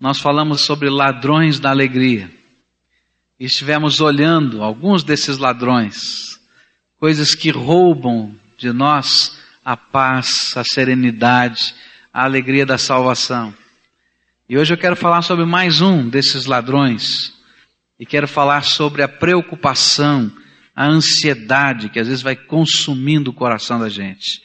nós falamos sobre ladrões da alegria. E estivemos olhando alguns desses ladrões, coisas que roubam de nós a paz, a serenidade, a alegria da salvação. E hoje eu quero falar sobre mais um desses ladrões. E quero falar sobre a preocupação, a ansiedade que às vezes vai consumindo o coração da gente.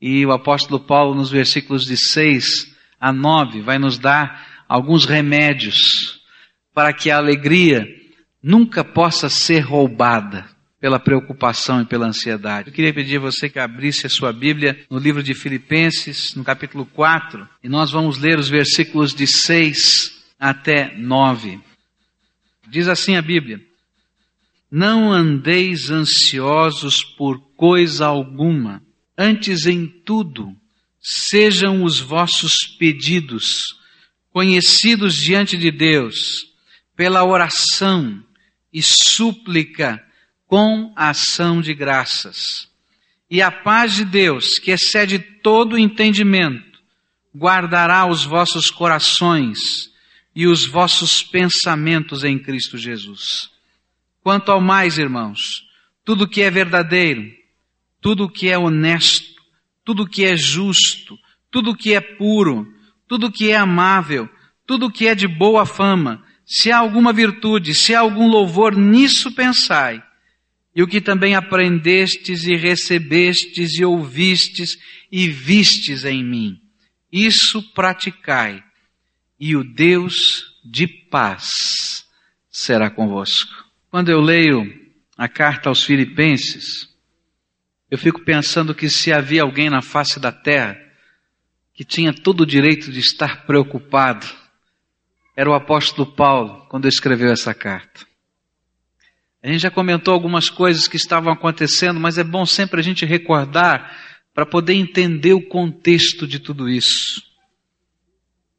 E o apóstolo Paulo, nos versículos de 6 a 9, vai nos dar alguns remédios para que a alegria nunca possa ser roubada pela preocupação e pela ansiedade. Eu queria pedir a você que abrisse a sua Bíblia no livro de Filipenses, no capítulo 4, e nós vamos ler os versículos de 6 até 9. Diz assim a Bíblia: Não andeis ansiosos por coisa alguma, antes em tudo sejam os vossos pedidos conhecidos diante de Deus pela oração e súplica com ação de graças. E a paz de Deus, que excede todo entendimento, guardará os vossos corações e os vossos pensamentos em Cristo Jesus. Quanto ao mais, irmãos, tudo que é verdadeiro, tudo que é honesto, tudo que é justo, tudo que é puro, tudo que é amável, tudo que é de boa fama, se há alguma virtude, se há algum louvor, nisso pensai. E o que também aprendestes e recebestes e ouvistes e vistes em mim, isso praticai, e o Deus de paz será convosco. Quando eu leio a carta aos Filipenses, eu fico pensando que se havia alguém na face da terra que tinha todo o direito de estar preocupado era o apóstolo Paulo quando escreveu essa carta. A gente já comentou algumas coisas que estavam acontecendo, mas é bom sempre a gente recordar para poder entender o contexto de tudo isso.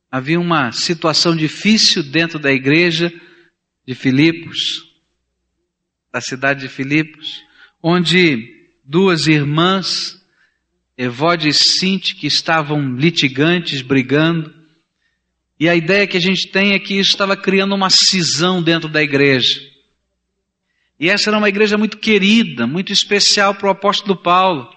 Havia uma situação difícil dentro da igreja de Filipos, da cidade de Filipos, onde duas irmãs Evode e Sinti, que estavam litigantes, brigando. E a ideia que a gente tem é que isso estava criando uma cisão dentro da igreja. E essa era uma igreja muito querida, muito especial para o apóstolo Paulo.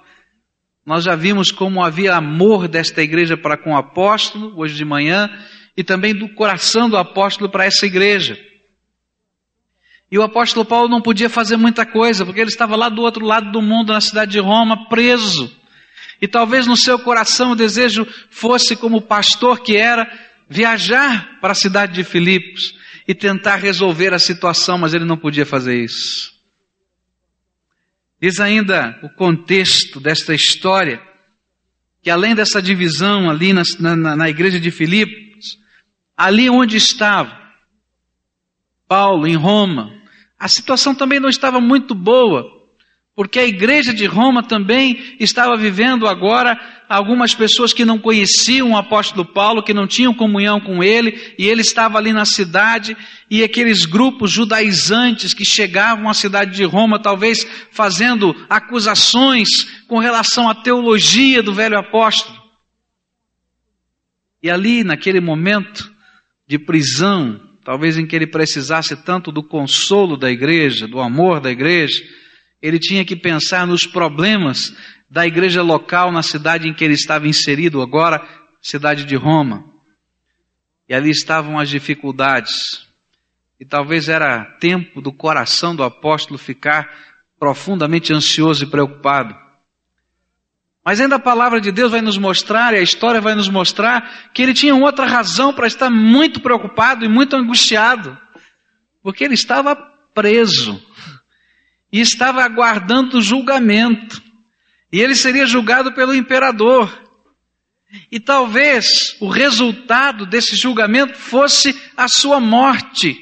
Nós já vimos como havia amor desta igreja para com o apóstolo, hoje de manhã, e também do coração do apóstolo para essa igreja. E o apóstolo Paulo não podia fazer muita coisa, porque ele estava lá do outro lado do mundo, na cidade de Roma, preso. E talvez no seu coração o desejo fosse, como pastor que era, viajar para a cidade de Filipos e tentar resolver a situação, mas ele não podia fazer isso. Diz ainda o contexto desta história, que além dessa divisão ali na, na, na igreja de Filipos, ali onde estava Paulo, em Roma, a situação também não estava muito boa porque a igreja de Roma também estava vivendo agora algumas pessoas que não conheciam o apóstolo Paulo, que não tinham comunhão com ele, e ele estava ali na cidade, e aqueles grupos judaizantes que chegavam à cidade de Roma, talvez fazendo acusações com relação à teologia do velho apóstolo. E ali, naquele momento de prisão, talvez em que ele precisasse tanto do consolo da igreja, do amor da igreja, ele tinha que pensar nos problemas da igreja local na cidade em que ele estava inserido, agora, cidade de Roma. E ali estavam as dificuldades. E talvez era tempo do coração do apóstolo ficar profundamente ansioso e preocupado. Mas ainda a palavra de Deus vai nos mostrar, e a história vai nos mostrar, que ele tinha outra razão para estar muito preocupado e muito angustiado. Porque ele estava preso e estava aguardando o julgamento. E ele seria julgado pelo imperador. E talvez o resultado desse julgamento fosse a sua morte.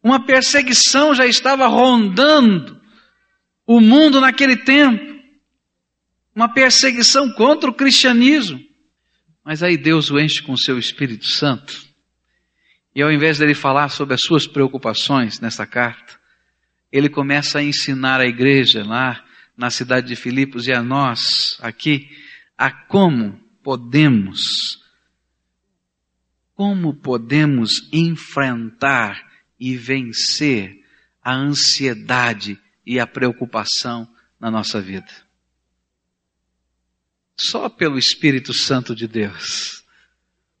Uma perseguição já estava rondando o mundo naquele tempo. Uma perseguição contra o cristianismo. Mas aí Deus o enche com o seu Espírito Santo. E ao invés dele falar sobre as suas preocupações nessa carta, ele começa a ensinar a igreja lá na cidade de Filipos e a nós aqui a como podemos como podemos enfrentar e vencer a ansiedade e a preocupação na nossa vida? Só pelo Espírito Santo de Deus.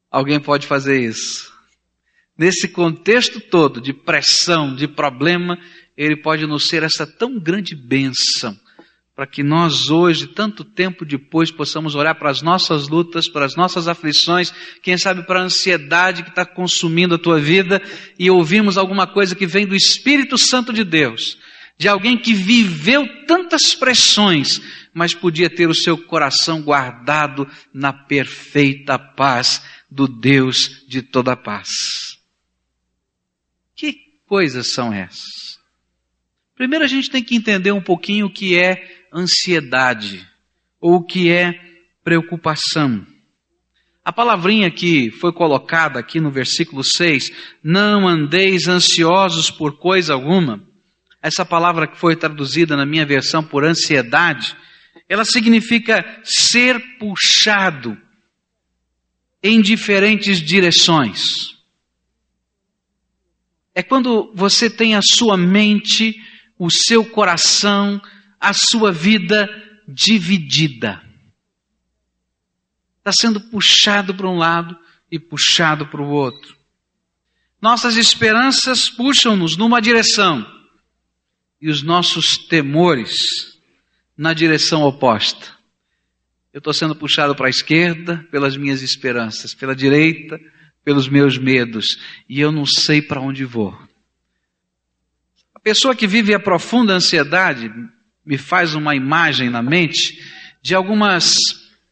Alguém pode fazer isso. Nesse contexto todo de pressão, de problema, ele pode nos ser essa tão grande bênção para que nós hoje, tanto tempo depois, possamos olhar para as nossas lutas, para as nossas aflições, quem sabe para a ansiedade que está consumindo a tua vida e ouvirmos alguma coisa que vem do Espírito Santo de Deus, de alguém que viveu tantas pressões, mas podia ter o seu coração guardado na perfeita paz do Deus de toda paz. Que coisas são essas? Primeiro a gente tem que entender um pouquinho o que é ansiedade ou o que é preocupação. A palavrinha que foi colocada aqui no versículo 6, não andeis ansiosos por coisa alguma, essa palavra que foi traduzida na minha versão por ansiedade, ela significa ser puxado em diferentes direções. É quando você tem a sua mente, o seu coração, a sua vida dividida. Está sendo puxado para um lado e puxado para o outro. Nossas esperanças puxam-nos numa direção e os nossos temores na direção oposta. Eu estou sendo puxado para a esquerda pelas minhas esperanças, pela direita pelos meus medos, e eu não sei para onde vou. Pessoa que vive a profunda ansiedade me faz uma imagem na mente de algumas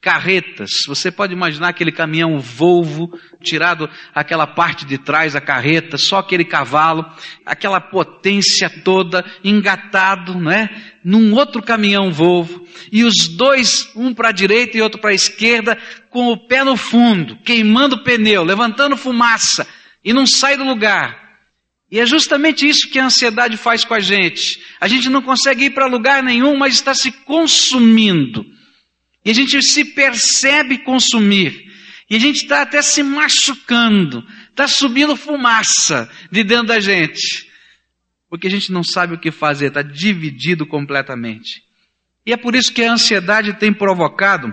carretas. Você pode imaginar aquele caminhão Volvo, tirado aquela parte de trás, a carreta, só aquele cavalo, aquela potência toda, engatado, né? Num outro caminhão Volvo, e os dois, um para a direita e outro para a esquerda, com o pé no fundo, queimando o pneu, levantando fumaça, e não sai do lugar. E é justamente isso que a ansiedade faz com a gente. A gente não consegue ir para lugar nenhum, mas está se consumindo. E a gente se percebe consumir. E a gente está até se machucando. Está subindo fumaça de dentro da gente. Porque a gente não sabe o que fazer, está dividido completamente. E é por isso que a ansiedade tem provocado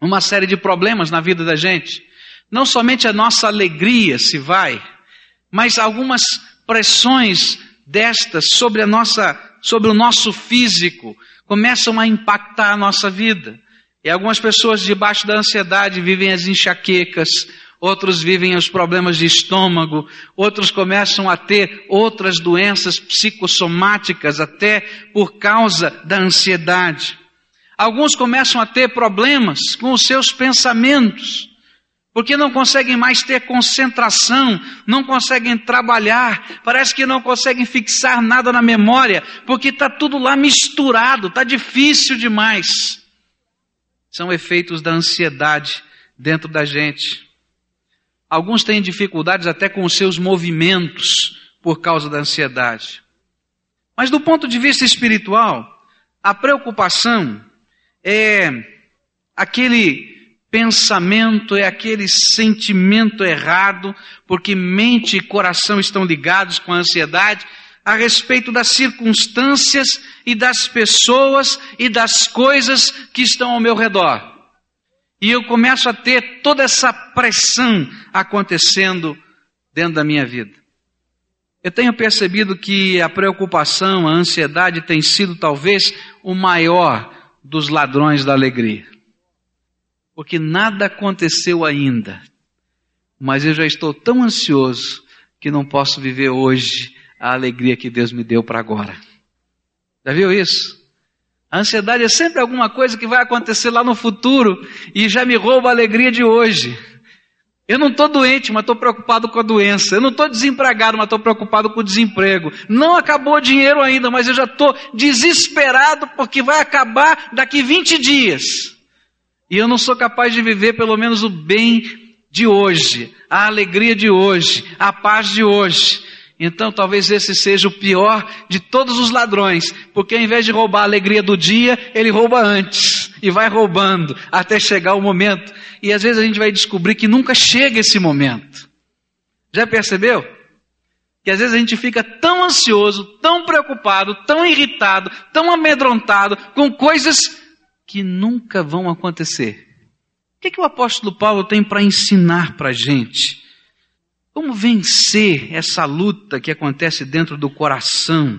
uma série de problemas na vida da gente. Não somente a nossa alegria se vai, mas algumas pressões destas sobre a nossa, sobre o nosso físico começam a impactar a nossa vida. E algumas pessoas debaixo da ansiedade vivem as enxaquecas, outros vivem os problemas de estômago, outros começam a ter outras doenças psicossomáticas até por causa da ansiedade. Alguns começam a ter problemas com os seus pensamentos porque não conseguem mais ter concentração, não conseguem trabalhar, parece que não conseguem fixar nada na memória, porque está tudo lá misturado, está difícil demais. São efeitos da ansiedade dentro da gente. Alguns têm dificuldades até com os seus movimentos por causa da ansiedade. Mas do ponto de vista espiritual, a preocupação é aquele Pensamento é aquele sentimento errado, porque mente e coração estão ligados com a ansiedade a respeito das circunstâncias e das pessoas e das coisas que estão ao meu redor. E eu começo a ter toda essa pressão acontecendo dentro da minha vida. Eu tenho percebido que a preocupação, a ansiedade tem sido talvez o maior dos ladrões da alegria porque nada aconteceu ainda. Mas eu já estou tão ansioso que não posso viver hoje a alegria que Deus me deu para agora. Já viu isso? A ansiedade é sempre alguma coisa que vai acontecer lá no futuro e já me rouba a alegria de hoje. Eu não estou doente, mas estou preocupado com a doença. Eu não estou desempregado, mas estou preocupado com o desemprego. Não acabou o dinheiro ainda, mas eu já estou desesperado porque vai acabar daqui 20 dias. E eu não sou capaz de viver pelo menos o bem de hoje, a alegria de hoje, a paz de hoje. Então talvez esse seja o pior de todos os ladrões, porque ao invés de roubar a alegria do dia, ele rouba antes. e vai roubando até chegar o momento. E às vezes a gente vai descobrir que nunca chega esse momento. Já percebeu? Que às vezes a gente fica tão ansioso, tão preocupado, tão irritado, tão amedrontado com coisas que nunca vão acontecer. O que, é que o apóstolo Paulo tem para ensinar para a gente? Como vencer essa luta que acontece dentro do coração?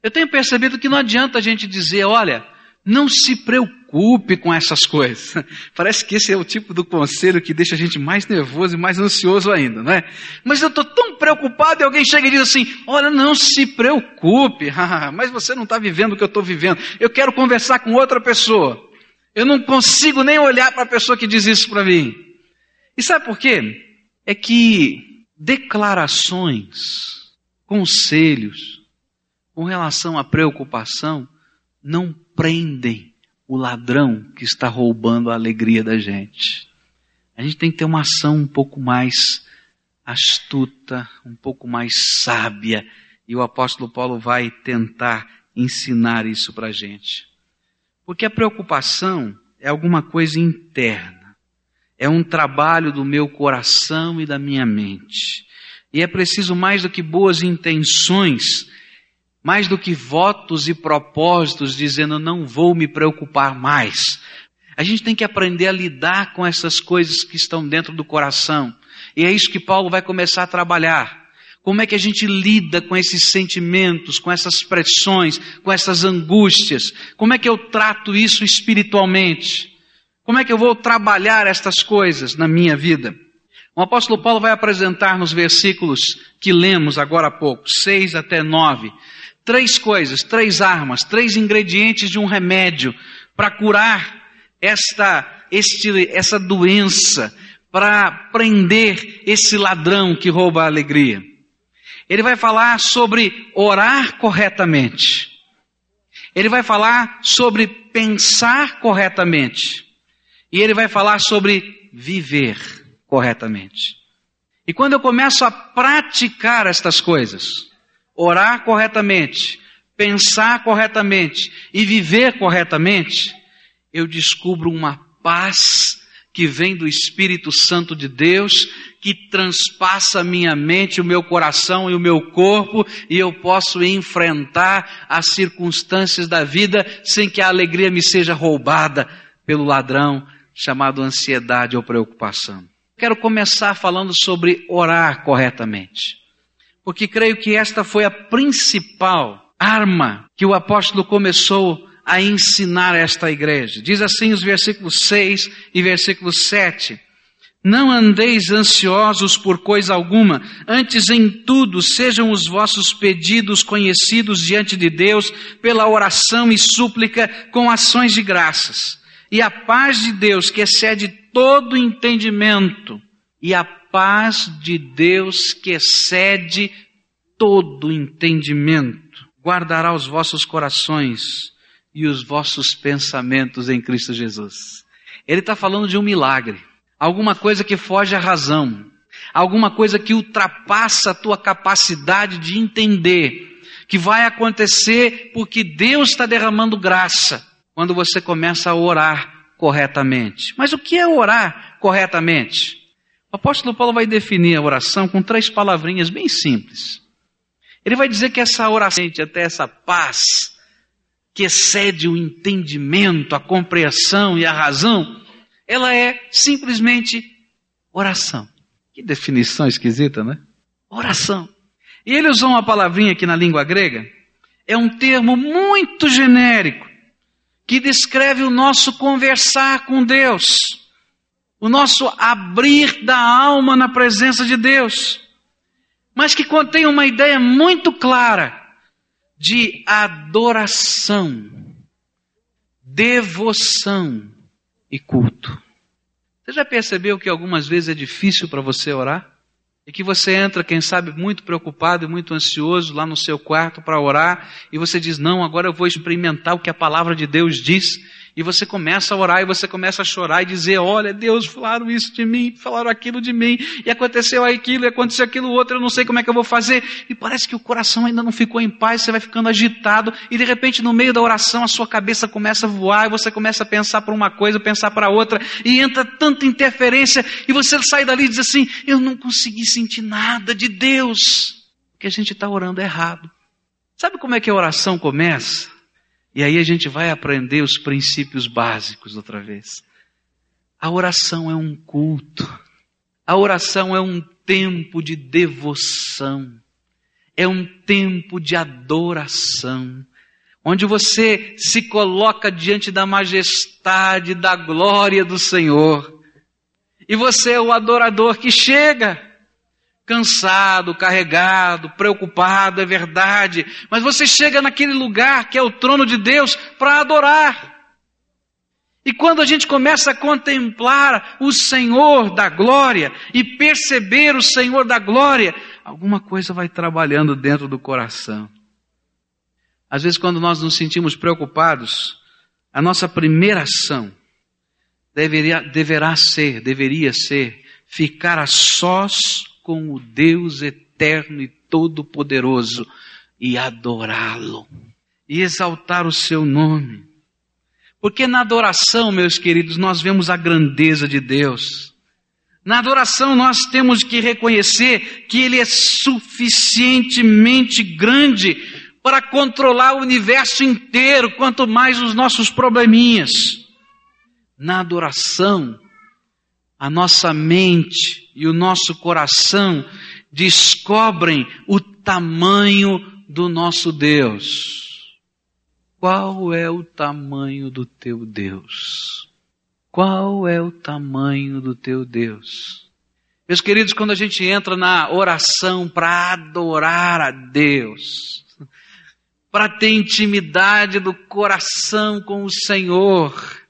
Eu tenho percebido que não adianta a gente dizer, olha, não se preocupe com essas coisas. Parece que esse é o tipo do conselho que deixa a gente mais nervoso e mais ansioso ainda, não é? Mas eu estou tão preocupado e alguém chega e diz assim: Olha, não se preocupe, mas você não está vivendo o que eu estou vivendo. Eu quero conversar com outra pessoa. Eu não consigo nem olhar para a pessoa que diz isso para mim. E sabe por quê? É que declarações, conselhos, com relação à preocupação, não prendem o ladrão que está roubando a alegria da gente. A gente tem que ter uma ação um pouco mais astuta, um pouco mais sábia, e o apóstolo Paulo vai tentar ensinar isso para a gente. Porque a preocupação é alguma coisa interna, é um trabalho do meu coração e da minha mente. E é preciso mais do que boas intenções mais do que votos e propósitos dizendo não vou me preocupar mais. A gente tem que aprender a lidar com essas coisas que estão dentro do coração. E é isso que Paulo vai começar a trabalhar. Como é que a gente lida com esses sentimentos, com essas pressões, com essas angústias? Como é que eu trato isso espiritualmente? Como é que eu vou trabalhar estas coisas na minha vida? O apóstolo Paulo vai apresentar nos versículos que lemos agora há pouco, 6 até 9, três coisas, três armas, três ingredientes de um remédio para curar esta, este, essa doença, para prender esse ladrão que rouba a alegria. Ele vai falar sobre orar corretamente. Ele vai falar sobre pensar corretamente. E ele vai falar sobre viver corretamente. E quando eu começo a praticar estas coisas, orar corretamente, pensar corretamente e viver corretamente, eu descubro uma paz que vem do Espírito Santo de Deus, que transpassa a minha mente, o meu coração e o meu corpo, e eu posso enfrentar as circunstâncias da vida sem que a alegria me seja roubada pelo ladrão chamado ansiedade ou preocupação. Quero começar falando sobre orar corretamente porque creio que esta foi a principal arma que o apóstolo começou a ensinar esta igreja. Diz assim os versículos 6 e versículo 7. Não andeis ansiosos por coisa alguma, antes em tudo sejam os vossos pedidos conhecidos diante de Deus pela oração e súplica com ações de graças. E a paz de Deus, que excede todo entendimento, e a paz de Deus que excede todo entendimento, guardará os vossos corações e os vossos pensamentos em Cristo Jesus. Ele está falando de um milagre, alguma coisa que foge à razão, alguma coisa que ultrapassa a tua capacidade de entender, que vai acontecer porque Deus está derramando graça quando você começa a orar corretamente. Mas o que é orar corretamente? O apóstolo Paulo vai definir a oração com três palavrinhas bem simples. Ele vai dizer que essa oração, até essa paz, que excede o entendimento, a compreensão e a razão, ela é simplesmente oração. Que definição esquisita, né? Oração. E ele usou uma palavrinha aqui na língua grega, é um termo muito genérico, que descreve o nosso conversar com Deus o nosso abrir da alma na presença de Deus, mas que contém uma ideia muito clara de adoração, devoção e culto. Você já percebeu que algumas vezes é difícil para você orar? E que você entra, quem sabe, muito preocupado e muito ansioso lá no seu quarto para orar, e você diz: Não, agora eu vou experimentar o que a palavra de Deus diz, E você começa a orar e você começa a chorar e dizer: Olha, Deus, falaram isso de mim, falaram aquilo de mim, e aconteceu aquilo, e aconteceu aquilo outro, eu não sei como é que eu vou fazer. E parece que o coração ainda não ficou em paz, você vai ficando agitado, e de repente, no meio da oração, a sua cabeça começa a voar, e você começa a pensar para uma coisa, pensar para outra, e entra tanta interferência, e você sai dali e diz assim: Eu não consegui sentir nada de Deus, porque a gente está orando errado. Sabe como é que a oração começa? E aí a gente vai aprender os princípios básicos outra vez. A oração é um culto. A oração é um tempo de devoção. É um tempo de adoração. Onde você se coloca diante da majestade, da glória do Senhor. E você é o adorador que chega cansado, carregado, preocupado, é verdade, mas você chega naquele lugar que é o trono de Deus para adorar. E quando a gente começa a contemplar o Senhor da glória e perceber o Senhor da glória, alguma coisa vai trabalhando dentro do coração. Às vezes, quando nós nos sentimos preocupados, a nossa primeira ação deveria, deverá ser, deveria ser, ficar a sós com o Deus eterno e todo-poderoso e adorá-lo e exaltar o seu nome. Porque na adoração, meus queridos, nós vemos a grandeza de Deus. Na adoração nós temos que reconhecer que Ele é suficientemente grande para controlar o universo inteiro, quanto mais os nossos probleminhas. Na adoração, a nossa mente e o nosso coração descobrem o tamanho do nosso Deus. Qual é o tamanho do teu Deus? Qual é o tamanho do teu Deus? Meus queridos, quando a gente entra na oração para adorar a Deus, para ter intimidade do coração com o Senhor,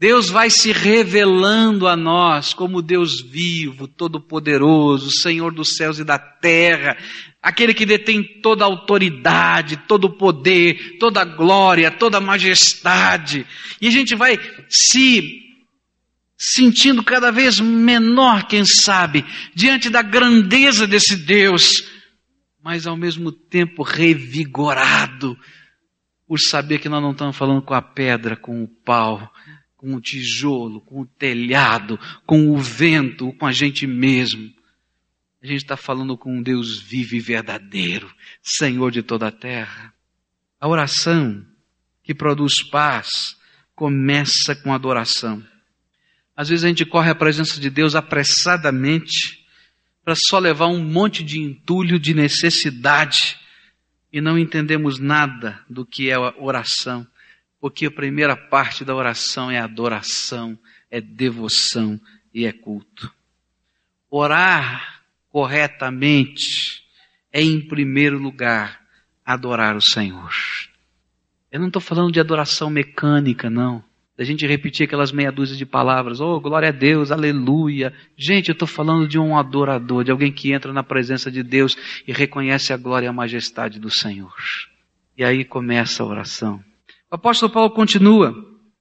Deus vai se revelando a nós como Deus vivo, todo-poderoso, Senhor dos céus e da terra, aquele que detém toda a autoridade, todo o poder, toda a glória, toda a majestade. E a gente vai se sentindo cada vez menor, quem sabe, diante da grandeza desse Deus, mas ao mesmo tempo revigorado por saber que nós não estamos falando com a pedra, com o pau, com o tijolo, com o telhado, com o vento, com a gente mesmo. A gente está falando com um Deus vivo e verdadeiro, Senhor de toda a terra. A oração que produz paz começa com adoração. Às vezes a gente corre à presença de Deus apressadamente para só levar um monte de entulho de necessidade e não entendemos nada do que é oração porque a primeira parte da oração é adoração, é devoção e é culto. Orar corretamente é, em primeiro lugar, adorar o Senhor. Eu não estou falando de adoração mecânica, não. Da gente repetir aquelas meia dúzia de palavras, oh, glória a Deus, aleluia. Gente, eu estou falando de um adorador, de alguém que entra na presença de Deus e reconhece a glória e a majestade do Senhor. E aí começa a oração. O apóstolo Paulo continua,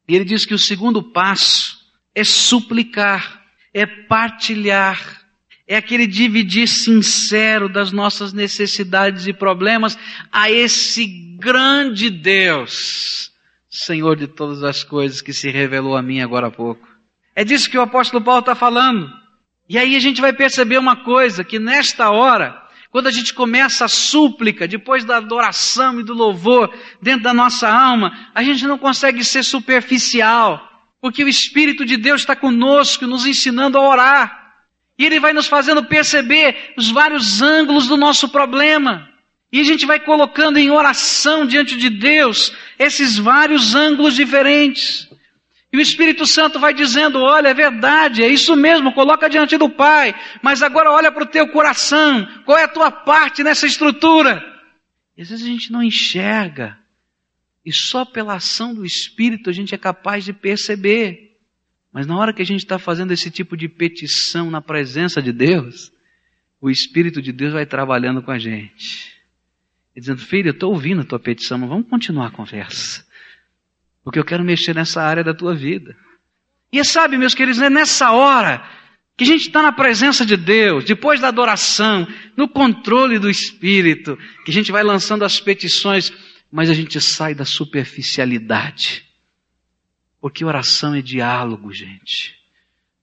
e ele diz que o segundo passo é suplicar, é partilhar, é aquele dividir sincero das nossas necessidades e problemas a esse grande Deus, Senhor de todas as coisas que se revelou a mim agora há pouco. É disso que o apóstolo Paulo está falando. E aí a gente vai perceber uma coisa, que nesta hora, quando a gente começa a súplica, depois da adoração e do louvor dentro da nossa alma, a gente não consegue ser superficial, porque o Espírito de Deus está conosco, nos ensinando a orar. E Ele vai nos fazendo perceber os vários ângulos do nosso problema. E a gente vai colocando em oração diante de Deus esses vários ângulos diferentes. E o Espírito Santo vai dizendo: olha, é verdade, é isso mesmo, coloca diante do Pai, mas agora olha para o teu coração, qual é a tua parte nessa estrutura? E às vezes a gente não enxerga, e só pela ação do Espírito a gente é capaz de perceber. Mas na hora que a gente está fazendo esse tipo de petição na presença de Deus, o Espírito de Deus vai trabalhando com a gente. E dizendo, filho, eu estou ouvindo a tua petição, mas vamos continuar a conversa. Porque eu quero mexer nessa área da tua vida. E sabe, meus queridos, é nessa hora que a gente está na presença de Deus, depois da adoração, no controle do Espírito, que a gente vai lançando as petições, mas a gente sai da superficialidade. Porque oração é diálogo, gente.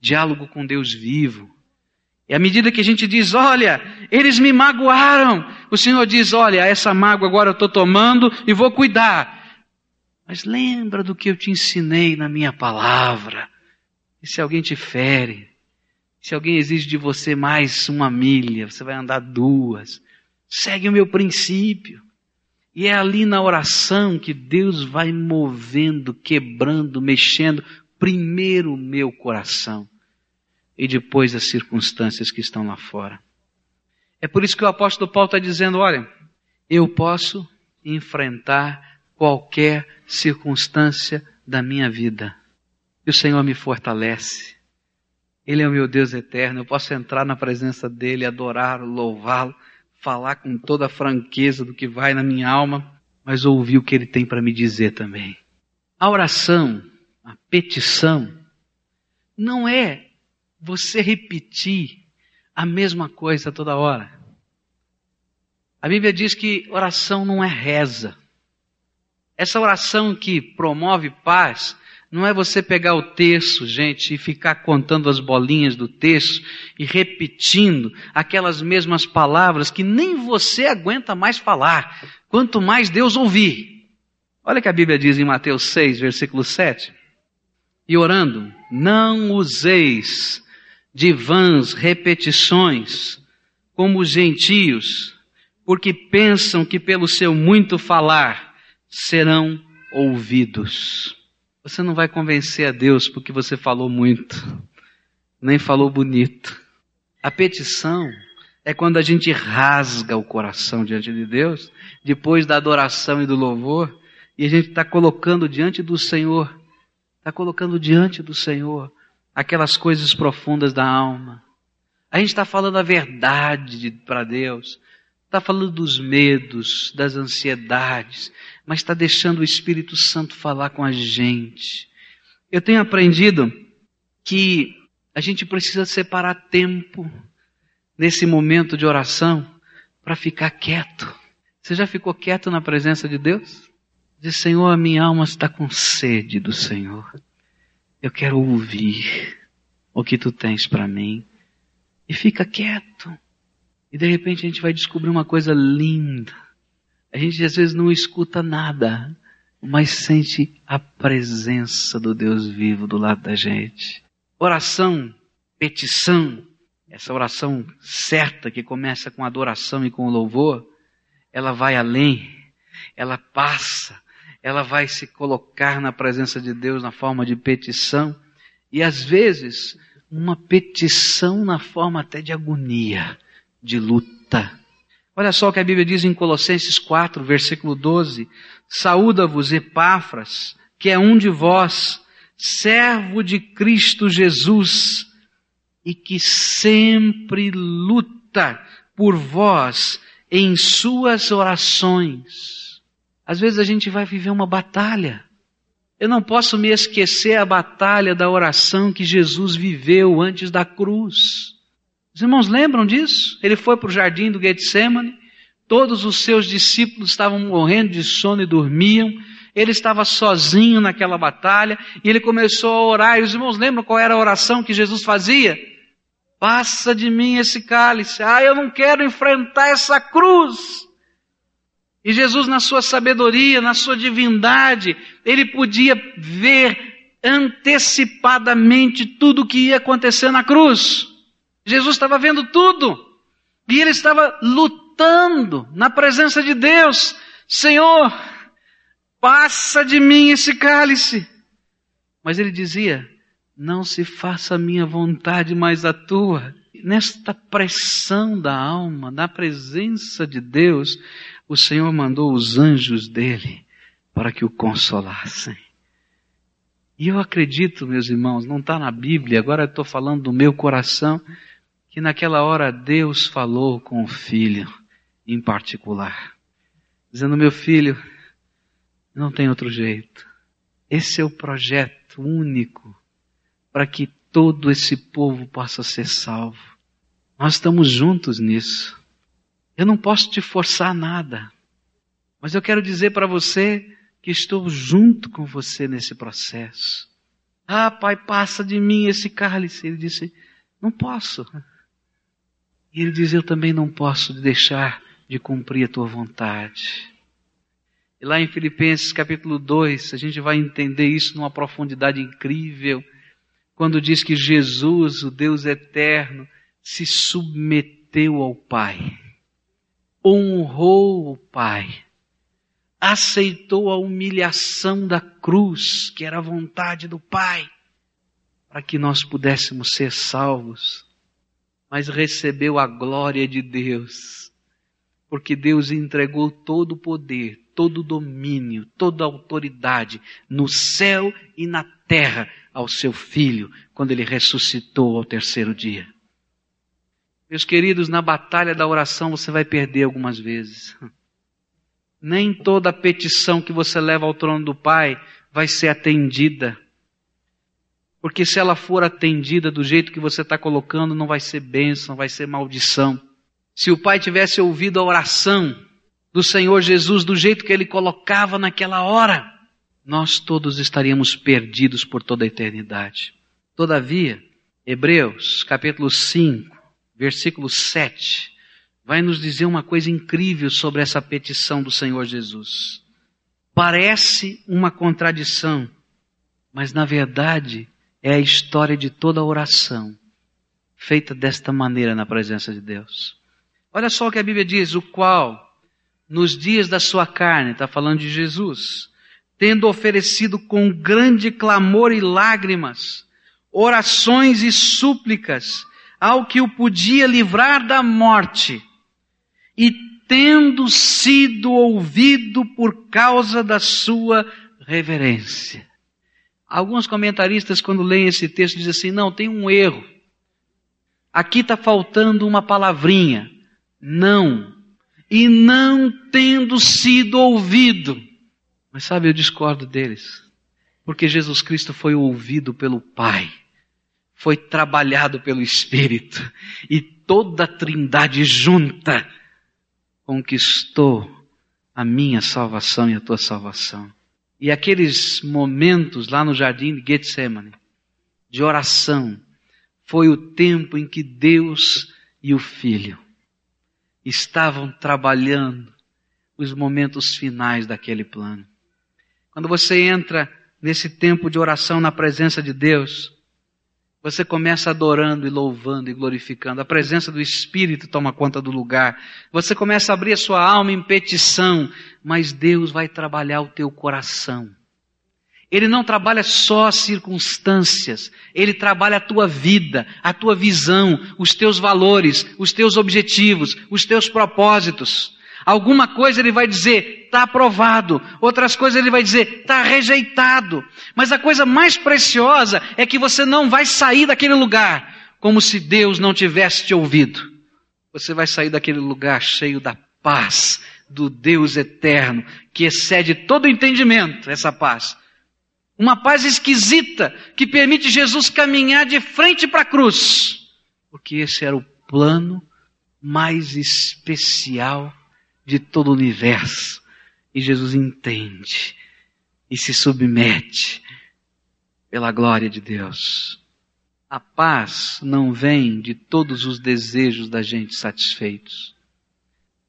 Diálogo com Deus vivo. E à medida que a gente diz, olha, eles me magoaram, o Senhor diz, olha, essa mágoa agora eu estou tomando e vou cuidar. Mas lembra do que eu te ensinei na minha palavra. E se alguém te fere, se alguém exige de você mais uma milha, você vai andar duas. Segue o meu princípio. E é ali na oração que Deus vai movendo, quebrando, mexendo, primeiro o meu coração e depois as circunstâncias que estão lá fora. É por isso que o apóstolo Paulo está dizendo: olha, eu posso enfrentar qualquer circunstância da minha vida. E o Senhor me fortalece. Ele é o meu Deus eterno. Eu posso entrar na presença dele, adorá-lo, louvá-lo, falar com toda a franqueza do que vai na minha alma, mas ouvir o que ele tem para me dizer também. A oração, a petição, não é você repetir a mesma coisa toda hora. A Bíblia diz que oração não é reza. Essa oração que promove paz não é você pegar o texto, gente, e ficar contando as bolinhas do texto e repetindo aquelas mesmas palavras que nem você aguenta mais falar, quanto mais Deus ouvir. Olha o que a Bíblia diz em Mateus 6, versículo 7. E orando, não useis de vãs repetições, como os gentios, porque pensam que pelo seu muito falar serão ouvidos. Você não vai convencer a Deus porque você falou muito, nem falou bonito. A petição é quando a gente rasga o coração diante de Deus, depois da adoração e do louvor, e a gente está colocando diante do Senhor, está colocando diante do Senhor aquelas coisas profundas da alma. A gente está falando a verdade para Deus, está falando dos medos, das ansiedades, mas está deixando o Espírito Santo falar com a gente. Eu tenho aprendido que a gente precisa separar tempo nesse momento de oração para ficar quieto. Você já ficou quieto na presença de Deus? Diz, Senhor, a minha alma está com sede do Senhor. Eu quero ouvir o que tu tens para mim. E fica quieto. E de repente a gente vai descobrir uma coisa linda. A gente às vezes não escuta nada, mas sente a presença do Deus vivo do lado da gente. Oração, petição, essa oração certa que começa com adoração e com louvor, ela vai além, ela passa, ela vai se colocar na presença de Deus na forma de petição e às vezes uma petição na forma até de agonia, de luta. Olha só o que a Bíblia diz em Colossenses 4, versículo 12: Saúda-vos, Epáfras, que é um de vós, servo de Cristo Jesus, e que sempre luta por vós em suas orações. Às vezes a gente vai viver uma batalha. Eu não posso me esquecer a batalha da oração que Jesus viveu antes da cruz. Os irmãos lembram disso? Ele foi para o jardim do Getsemane, todos os seus discípulos estavam morrendo de sono e dormiam, ele estava sozinho naquela batalha, e ele começou a orar, e os irmãos lembram qual era a oração que Jesus fazia? Passa de mim esse cálice, ah, eu não quero enfrentar essa cruz. E Jesus, na sua sabedoria, na sua divindade, ele podia ver antecipadamente tudo o que ia acontecer na cruz. Jesus estava vendo tudo. E ele estava lutando na presença de Deus. Senhor, passa de mim esse cálice. Mas ele dizia: Não se faça a minha vontade, mas a tua. Nesta pressão da alma, na presença de Deus, o Senhor mandou os anjos dele para que o consolassem. E eu acredito, meus irmãos, não está na Bíblia, agora estou falando do meu coração que naquela hora Deus falou com o filho em particular, dizendo: Meu filho, não tem outro jeito. Esse é o projeto único para que todo esse povo possa ser salvo. Nós estamos juntos nisso. Eu não posso te forçar nada, mas eu quero dizer para você que estou junto com você nesse processo. Ah, pai, passa de mim esse cálice. Ele disse: Não posso. E ele diz: Eu também não posso deixar de cumprir a tua vontade. E lá em Filipenses capítulo 2, a gente vai entender isso numa profundidade incrível, quando diz que Jesus, o Deus eterno, se submeteu ao Pai, honrou o Pai, aceitou a humilhação da cruz, que era a vontade do Pai, para que nós pudéssemos ser salvos, mas recebeu a glória de Deus, porque Deus entregou todo o poder, todo o domínio, toda a autoridade no céu e na terra ao seu filho, quando ele ressuscitou ao terceiro dia. Meus queridos, na batalha da oração você vai perder algumas vezes. Nem toda petição que você leva ao trono do Pai vai ser atendida. Porque se ela for atendida do jeito que você está colocando, não vai ser bênção, vai ser maldição. Se o Pai tivesse ouvido a oração do Senhor Jesus do jeito que ele colocava naquela hora, nós todos estaríamos perdidos por toda a eternidade. Todavia, Hebreus capítulo 5, versículo 7, vai nos dizer uma coisa incrível sobre essa petição do Senhor Jesus. Parece uma contradição, mas na verdade é a história de toda oração feita desta maneira na presença de Deus. Olha só o que a Bíblia diz: o qual nos dias da sua carne, está falando de Jesus, tendo oferecido com grande clamor e lágrimas, orações e súplicas ao que o podia livrar da morte, e tendo sido ouvido por causa da sua reverência. Alguns comentaristas, quando leem esse texto, dizem assim: não, tem um erro. Aqui está faltando uma palavrinha. Não e não tendo sido ouvido. Mas sabe, eu discordo deles. Porque Jesus Cristo foi ouvido pelo Pai, foi trabalhado pelo Espírito, e toda a Trindade junta conquistou a minha salvação e a tua salvação. E aqueles momentos lá no jardim de Getsemane, de oração, foi o tempo em que Deus e o Filho estavam trabalhando os momentos finais daquele plano. Quando você entra nesse tempo de oração na presença de Deus, você começa adorando e louvando e glorificando. A presença do Espírito toma conta do lugar. Você começa a abrir a sua alma em petição, mas Deus vai trabalhar o teu coração. Ele não trabalha só as circunstâncias, ele trabalha a tua vida, a tua visão, os teus valores, os teus objetivos, os teus propósitos. Alguma coisa ele vai dizer, está aprovado. Outras coisas ele vai dizer, está rejeitado. Mas a coisa mais preciosa é que você não vai sair daquele lugar como se Deus não tivesse te ouvido. Você vai sair daquele lugar cheio da paz do Deus eterno, que excede todo entendimento, essa paz uma paz esquisita que permite Jesus caminhar de frente para a cruz. Porque esse era o plano mais especial de todo o universo. E Jesus entende e se submete pela glória de Deus. A paz não vem de todos os desejos da gente satisfeitos.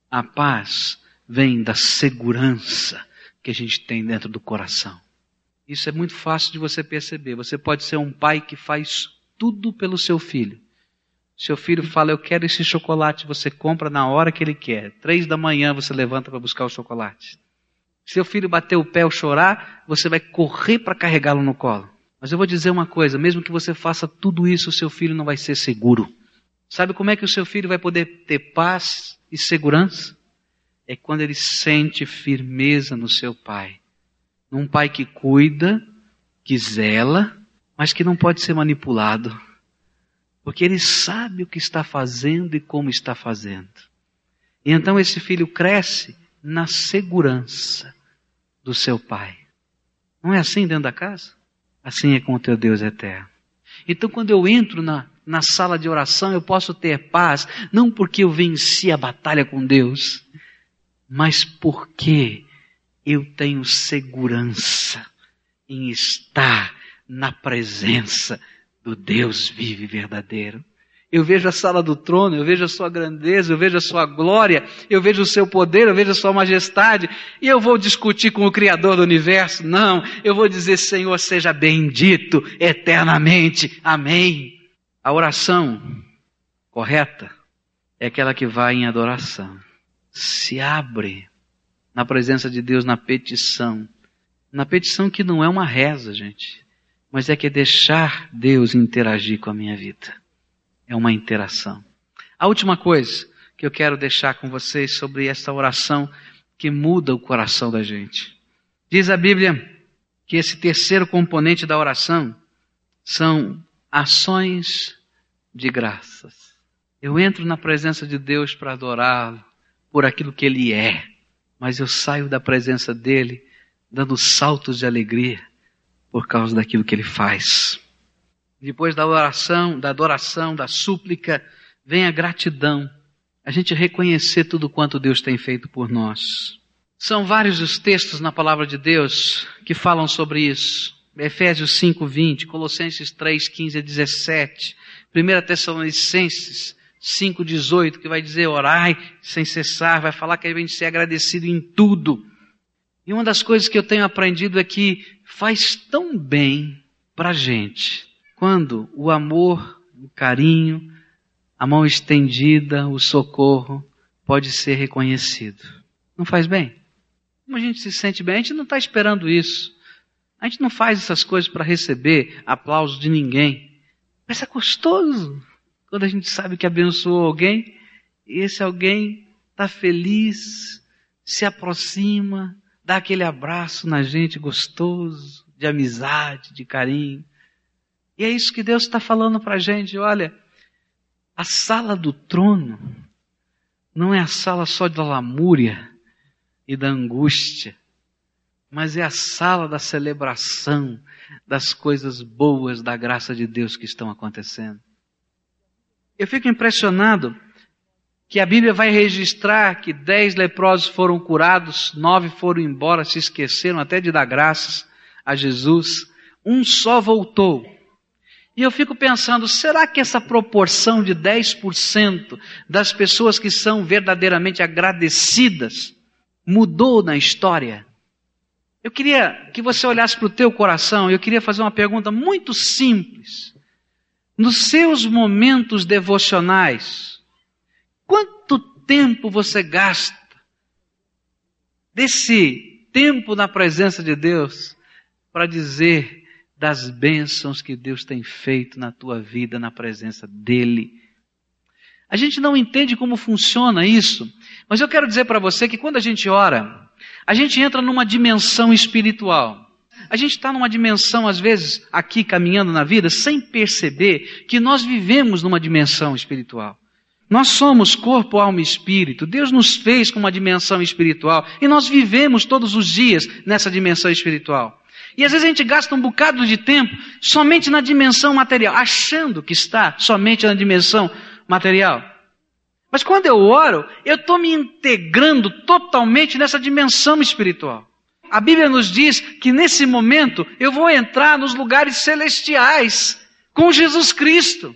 A paz vem da segurança que a gente tem dentro do coração. Isso é muito fácil de você perceber. Você pode ser um pai que faz tudo pelo seu filho. Seu filho fala, eu quero esse chocolate, você compra na hora que ele quer. Três da manhã você levanta para buscar o chocolate. Seu filho bater o pé ou chorar, você vai correr para carregá-lo no colo. Mas eu vou dizer uma coisa, mesmo que você faça tudo isso, o seu filho não vai ser seguro. Sabe como é que o seu filho vai poder ter paz e segurança? É quando ele sente firmeza no seu pai num pai que cuida, que zela, mas que não pode ser manipulado. Porque ele sabe o que está fazendo e como está fazendo. E então esse filho cresce na segurança do seu pai. Não é assim dentro da casa? Assim é com o teu Deus eterno. Então, quando eu entro na, na sala de oração, eu posso ter paz, não porque eu venci a batalha com Deus, mas porque eu tenho segurança em estar na presença do Deus vivo e verdadeiro. Eu vejo a sala do trono, eu vejo a sua grandeza, eu vejo a sua glória, eu vejo o seu poder, eu vejo a sua majestade, e eu vou discutir com o Criador do universo? Não, eu vou dizer, Senhor, seja bendito eternamente. Amém. A oração correta é aquela que vai em adoração. Se abre na presença de Deus na petição. Na petição que não é uma reza, gente, mas é que deixar Deus interagir com a minha vida é uma interação. A última coisa que eu quero deixar com vocês sobre essa oração que muda o coração da gente. Diz a Bíblia que esse terceiro componente da oração são ações de graças. Eu entro na presença de Deus para adorá-lo por aquilo que ele é, mas eu saio da presença dele dando saltos de alegria por causa daquilo que ele faz. Depois da oração, da adoração, da súplica, vem a gratidão. A gente reconhecer tudo quanto Deus tem feito por nós. São vários os textos na palavra de Deus que falam sobre isso. Efésios 5, 20, Colossenses 3, 15 a 17, 1 Tessalonicenses 5, 18, que vai dizer orai sem cessar, vai falar que a gente ser agradecido em tudo. E uma das coisas que eu tenho aprendido é que faz tão bem para a gente quando o amor, o carinho, a mão estendida, o socorro pode ser reconhecido. Não faz bem? Como a gente se sente bem? A gente não está esperando isso. A gente não faz essas coisas para receber aplausos de ninguém. Mas é gostoso quando a gente sabe que abençoou alguém e esse alguém está feliz, se aproxima, dá aquele abraço na gente gostoso, de amizade, de carinho. E é isso que Deus está falando para a gente. Olha, a sala do trono não é a sala só da lamúria e da angústia, mas é a sala da celebração das coisas boas da graça de Deus que estão acontecendo. Eu fico impressionado que a Bíblia vai registrar que dez leprosos foram curados, nove foram embora, se esqueceram até de dar graças a Jesus, um só voltou. E eu fico pensando, será que essa proporção de 10% das pessoas que são verdadeiramente agradecidas mudou na história? Eu queria que você olhasse para o teu coração, eu queria fazer uma pergunta muito simples. Nos seus momentos devocionais, quanto tempo você gasta desse tempo na presença de Deus para dizer das bênçãos que Deus tem feito na tua vida na presença dEle. A gente não entende como funciona isso, mas eu quero dizer para você que quando a gente ora, a gente entra numa dimensão espiritual. A gente está numa dimensão, às vezes, aqui caminhando na vida, sem perceber que nós vivemos numa dimensão espiritual. Nós somos corpo, alma e espírito. Deus nos fez com uma dimensão espiritual e nós vivemos todos os dias nessa dimensão espiritual. E às vezes a gente gasta um bocado de tempo somente na dimensão material, achando que está somente na dimensão material. Mas quando eu oro, eu estou me integrando totalmente nessa dimensão espiritual. A Bíblia nos diz que nesse momento eu vou entrar nos lugares celestiais com Jesus Cristo.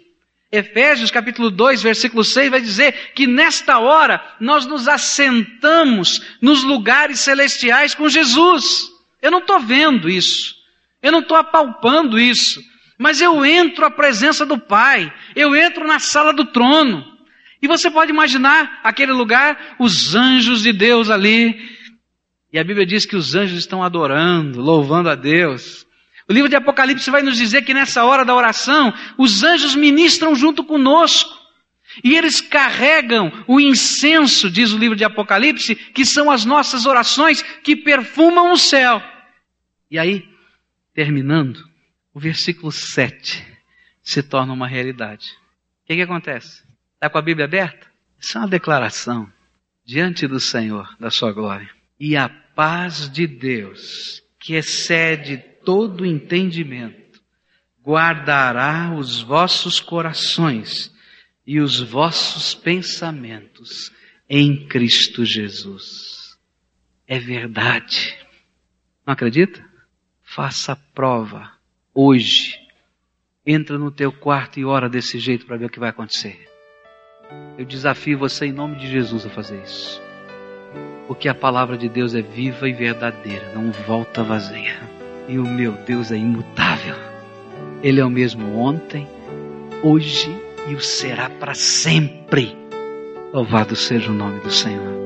Efésios capítulo 2, versículo 6 vai dizer que nesta hora nós nos assentamos nos lugares celestiais com Jesus. Eu não estou vendo isso. Eu não estou apalpando isso. Mas eu entro à presença do Pai. Eu entro na sala do trono. E você pode imaginar aquele lugar, os anjos de Deus ali. E a Bíblia diz que os anjos estão adorando, louvando a Deus. O livro de Apocalipse vai nos dizer que nessa hora da oração, os anjos ministram junto conosco. E eles carregam o incenso, diz o livro de Apocalipse, que são as nossas orações que perfumam o céu. E aí, terminando, o versículo 7 se torna uma realidade. O que, que acontece? Está com a Bíblia aberta? Isso é uma declaração diante do Senhor, da sua glória. E a paz de Deus, que excede todo entendimento, guardará os vossos corações e os vossos pensamentos em Cristo Jesus. É verdade. Não acredita? Faça a prova hoje. Entra no teu quarto e ora desse jeito para ver o que vai acontecer. Eu desafio você em nome de Jesus a fazer isso. Porque a palavra de Deus é viva e verdadeira, não volta vazia. E o meu Deus é imutável. Ele é o mesmo ontem, hoje e o será para sempre. Louvado seja o nome do Senhor.